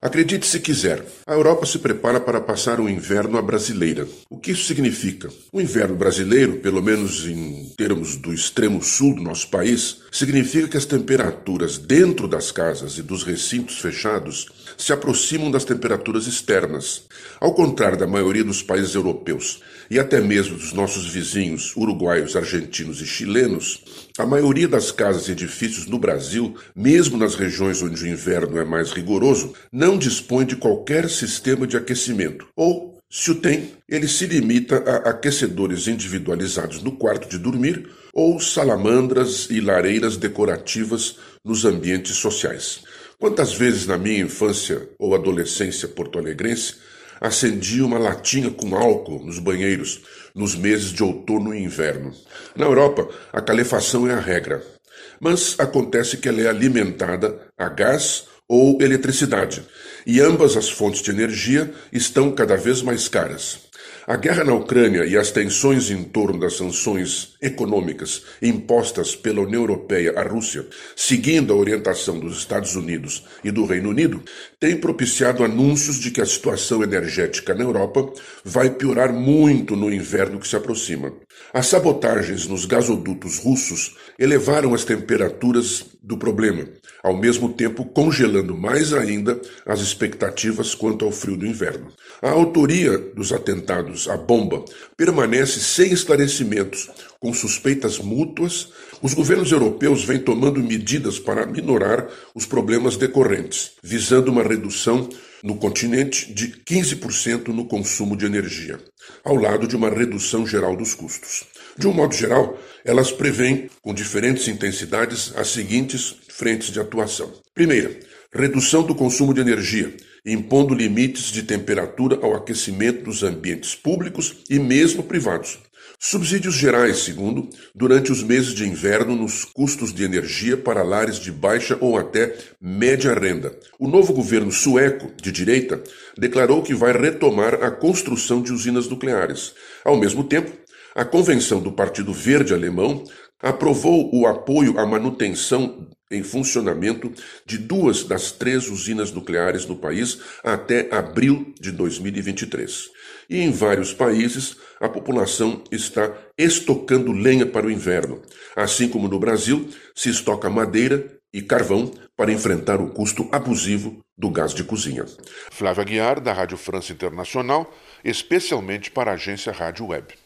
Acredite se quiser, a Europa se prepara para passar um inverno à brasileira. O que isso significa? O inverno brasileiro, pelo menos em termos do extremo sul do nosso país, significa que as temperaturas dentro das casas e dos recintos fechados se aproximam das temperaturas externas. Ao contrário da maioria dos países europeus e até mesmo dos nossos vizinhos uruguaios, argentinos e chilenos, a maioria das casas e edifícios no Brasil, mesmo nas regiões onde o inverno é mais rigoroso, não dispõe de qualquer sistema de aquecimento ou se o tem, ele se limita a aquecedores individualizados no quarto de dormir ou salamandras e lareiras decorativas nos ambientes sociais. Quantas vezes na minha infância ou adolescência porto-alegrense acendia uma latinha com álcool nos banheiros nos meses de outono e inverno? Na Europa, a calefação é a regra, mas acontece que ela é alimentada a gás ou eletricidade, e ambas as fontes de energia estão cada vez mais caras. A guerra na Ucrânia e as tensões em torno das sanções econômicas impostas pela União Europeia à Rússia, seguindo a orientação dos Estados Unidos e do Reino Unido, têm propiciado anúncios de que a situação energética na Europa vai piorar muito no inverno que se aproxima. As sabotagens nos gasodutos russos elevaram as temperaturas do problema, ao mesmo tempo congelando mais ainda as expectativas quanto ao frio do inverno. A autoria dos atentados à bomba permanece sem esclarecimentos, com suspeitas mútuas. Os governos europeus vêm tomando medidas para minorar os problemas decorrentes, visando uma redução no continente de 15% no consumo de energia, ao lado de uma redução geral dos custos. De um modo geral, elas prevêem, com diferentes intensidades, as seguintes frentes de atuação. Primeira, redução do consumo de energia, impondo limites de temperatura ao aquecimento dos ambientes públicos e mesmo privados. Subsídios gerais, segundo, durante os meses de inverno nos custos de energia para lares de baixa ou até média renda. O novo governo sueco, de direita, declarou que vai retomar a construção de usinas nucleares. Ao mesmo tempo, a convenção do Partido Verde Alemão aprovou o apoio à manutenção em funcionamento de duas das três usinas nucleares no país até abril de 2023. E em vários países, a população está estocando lenha para o inverno, assim como no Brasil se estoca madeira e carvão para enfrentar o custo abusivo do gás de cozinha. Flávia Guiar, da Rádio França Internacional, especialmente para a agência Rádio Web.